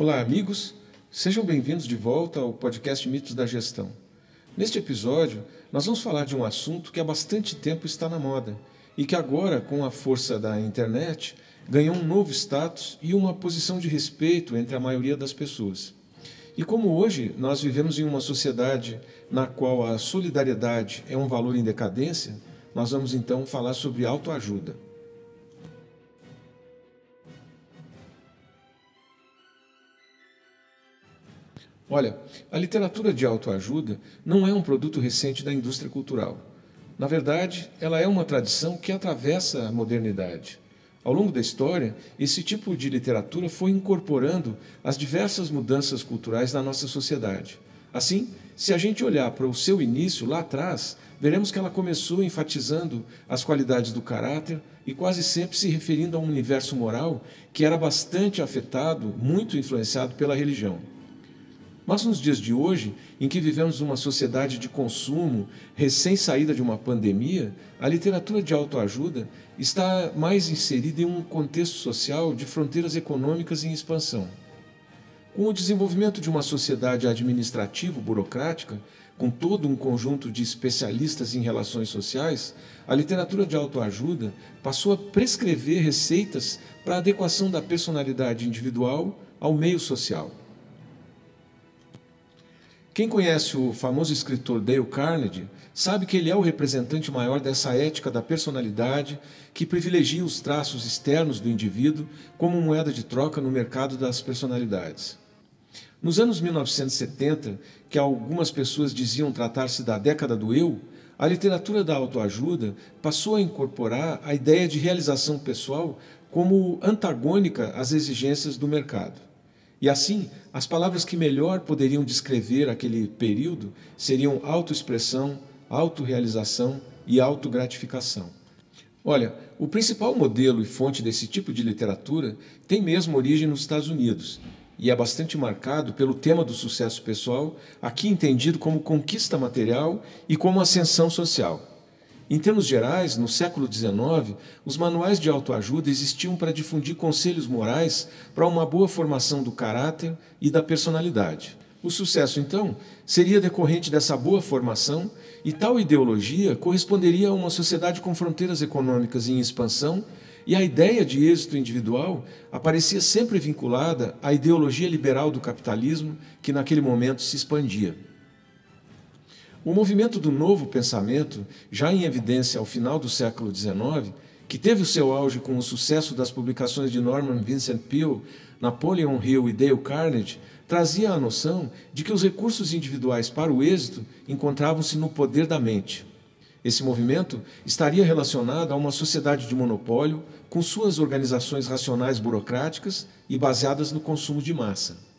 Olá, amigos. Sejam bem-vindos de volta ao podcast Mitos da Gestão. Neste episódio, nós vamos falar de um assunto que há bastante tempo está na moda e que agora, com a força da internet, ganhou um novo status e uma posição de respeito entre a maioria das pessoas. E como hoje nós vivemos em uma sociedade na qual a solidariedade é um valor em decadência, nós vamos então falar sobre autoajuda. Olha, a literatura de autoajuda não é um produto recente da indústria cultural. Na verdade, ela é uma tradição que atravessa a modernidade. Ao longo da história, esse tipo de literatura foi incorporando as diversas mudanças culturais da nossa sociedade. Assim, se a gente olhar para o seu início lá atrás, veremos que ela começou enfatizando as qualidades do caráter e quase sempre se referindo a um universo moral que era bastante afetado, muito influenciado pela religião. Mas nos dias de hoje, em que vivemos uma sociedade de consumo, recém-saída de uma pandemia, a literatura de autoajuda está mais inserida em um contexto social de fronteiras econômicas em expansão. Com o desenvolvimento de uma sociedade administrativo-burocrática, com todo um conjunto de especialistas em relações sociais, a literatura de autoajuda passou a prescrever receitas para a adequação da personalidade individual ao meio social. Quem conhece o famoso escritor Dale Carnegie sabe que ele é o representante maior dessa ética da personalidade que privilegia os traços externos do indivíduo como moeda de troca no mercado das personalidades. Nos anos 1970, que algumas pessoas diziam tratar-se da década do eu, a literatura da autoajuda passou a incorporar a ideia de realização pessoal como antagônica às exigências do mercado. E assim, as palavras que melhor poderiam descrever aquele período seriam autoexpressão, autorrealização e autogratificação. Olha, o principal modelo e fonte desse tipo de literatura tem mesmo origem nos Estados Unidos e é bastante marcado pelo tema do sucesso pessoal, aqui entendido como conquista material e como ascensão social. Em termos gerais, no século XIX, os manuais de autoajuda existiam para difundir conselhos morais para uma boa formação do caráter e da personalidade. O sucesso, então, seria decorrente dessa boa formação e tal ideologia corresponderia a uma sociedade com fronteiras econômicas em expansão e a ideia de êxito individual aparecia sempre vinculada à ideologia liberal do capitalismo que naquele momento se expandia. O movimento do novo pensamento, já em evidência ao final do século XIX, que teve o seu auge com o sucesso das publicações de Norman Vincent Peale, Napoleon Hill e Dale Carnegie, trazia a noção de que os recursos individuais para o êxito encontravam-se no poder da mente. Esse movimento estaria relacionado a uma sociedade de monopólio com suas organizações racionais burocráticas e baseadas no consumo de massa.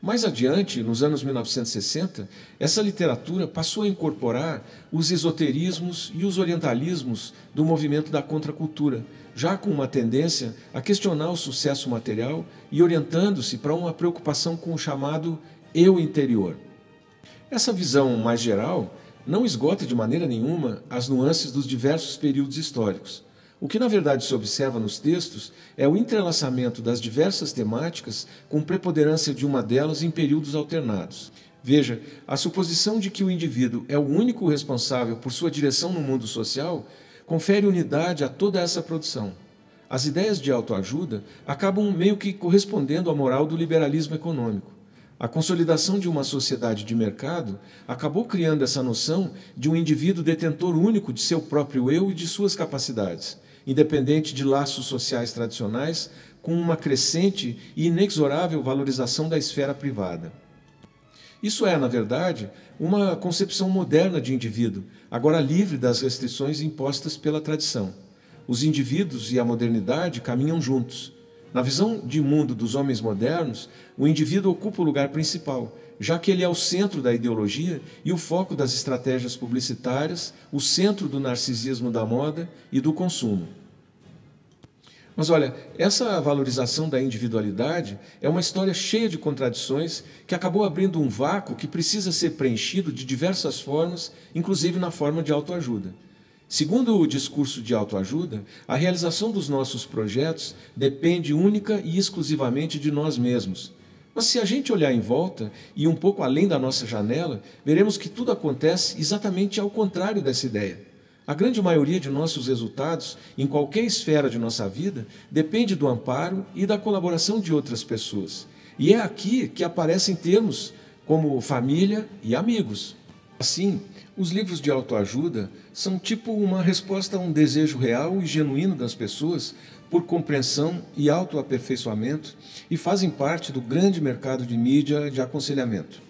Mais adiante, nos anos 1960, essa literatura passou a incorporar os esoterismos e os orientalismos do movimento da contracultura, já com uma tendência a questionar o sucesso material e orientando-se para uma preocupação com o chamado eu interior. Essa visão mais geral não esgota de maneira nenhuma as nuances dos diversos períodos históricos. O que na verdade se observa nos textos é o entrelaçamento das diversas temáticas com preponderância de uma delas em períodos alternados. Veja, a suposição de que o indivíduo é o único responsável por sua direção no mundo social confere unidade a toda essa produção. As ideias de autoajuda acabam meio que correspondendo à moral do liberalismo econômico. A consolidação de uma sociedade de mercado acabou criando essa noção de um indivíduo detentor único de seu próprio eu e de suas capacidades independente de laços sociais tradicionais, com uma crescente e inexorável valorização da esfera privada. Isso é, na verdade, uma concepção moderna de indivíduo, agora livre das restrições impostas pela tradição. Os indivíduos e a modernidade caminham juntos. Na visão de mundo dos homens modernos, o indivíduo ocupa o lugar principal, já que ele é o centro da ideologia e o foco das estratégias publicitárias, o centro do narcisismo da moda e do consumo. Mas olha, essa valorização da individualidade é uma história cheia de contradições que acabou abrindo um vácuo que precisa ser preenchido de diversas formas, inclusive na forma de autoajuda. Segundo o discurso de autoajuda, a realização dos nossos projetos depende única e exclusivamente de nós mesmos. Mas se a gente olhar em volta e um pouco além da nossa janela, veremos que tudo acontece exatamente ao contrário dessa ideia. A grande maioria de nossos resultados, em qualquer esfera de nossa vida, depende do amparo e da colaboração de outras pessoas. E é aqui que aparecem termos como família e amigos. Assim, os livros de autoajuda são tipo uma resposta a um desejo real e genuíno das pessoas por compreensão e autoaperfeiçoamento e fazem parte do grande mercado de mídia de aconselhamento.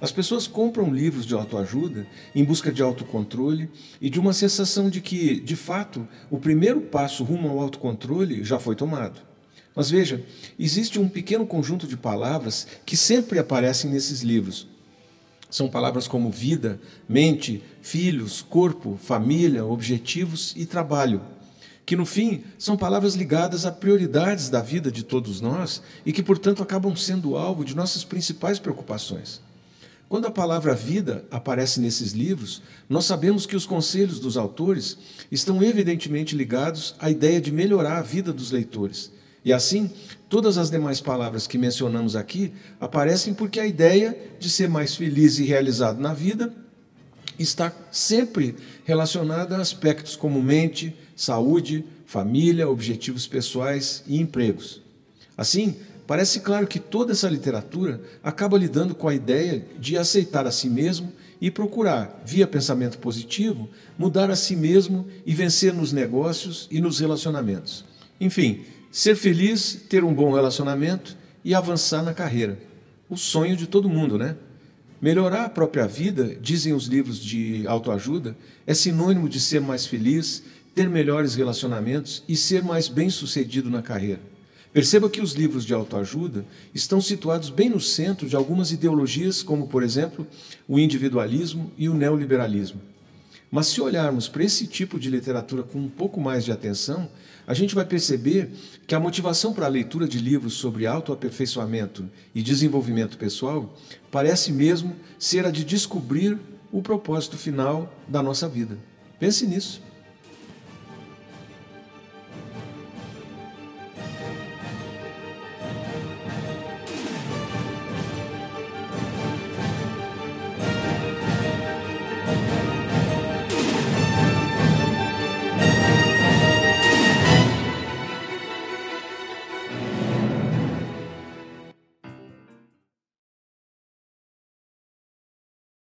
As pessoas compram livros de autoajuda em busca de autocontrole e de uma sensação de que, de fato, o primeiro passo rumo ao autocontrole já foi tomado. Mas veja, existe um pequeno conjunto de palavras que sempre aparecem nesses livros são palavras como vida, mente, filhos, corpo, família, objetivos e trabalho, que no fim são palavras ligadas a prioridades da vida de todos nós e que, portanto, acabam sendo alvo de nossas principais preocupações. Quando a palavra vida aparece nesses livros, nós sabemos que os conselhos dos autores estão evidentemente ligados à ideia de melhorar a vida dos leitores e assim, todas as demais palavras que mencionamos aqui aparecem porque a ideia de ser mais feliz e realizado na vida está sempre relacionada a aspectos como mente, saúde, família, objetivos pessoais e empregos. Assim, parece claro que toda essa literatura acaba lidando com a ideia de aceitar a si mesmo e procurar, via pensamento positivo, mudar a si mesmo e vencer nos negócios e nos relacionamentos. Enfim, Ser feliz, ter um bom relacionamento e avançar na carreira. O sonho de todo mundo, né? Melhorar a própria vida, dizem os livros de autoajuda, é sinônimo de ser mais feliz, ter melhores relacionamentos e ser mais bem-sucedido na carreira. Perceba que os livros de autoajuda estão situados bem no centro de algumas ideologias, como, por exemplo, o individualismo e o neoliberalismo. Mas se olharmos para esse tipo de literatura com um pouco mais de atenção, a gente vai perceber que a motivação para a leitura de livros sobre autoaperfeiçoamento e desenvolvimento pessoal parece mesmo ser a de descobrir o propósito final da nossa vida. Pense nisso.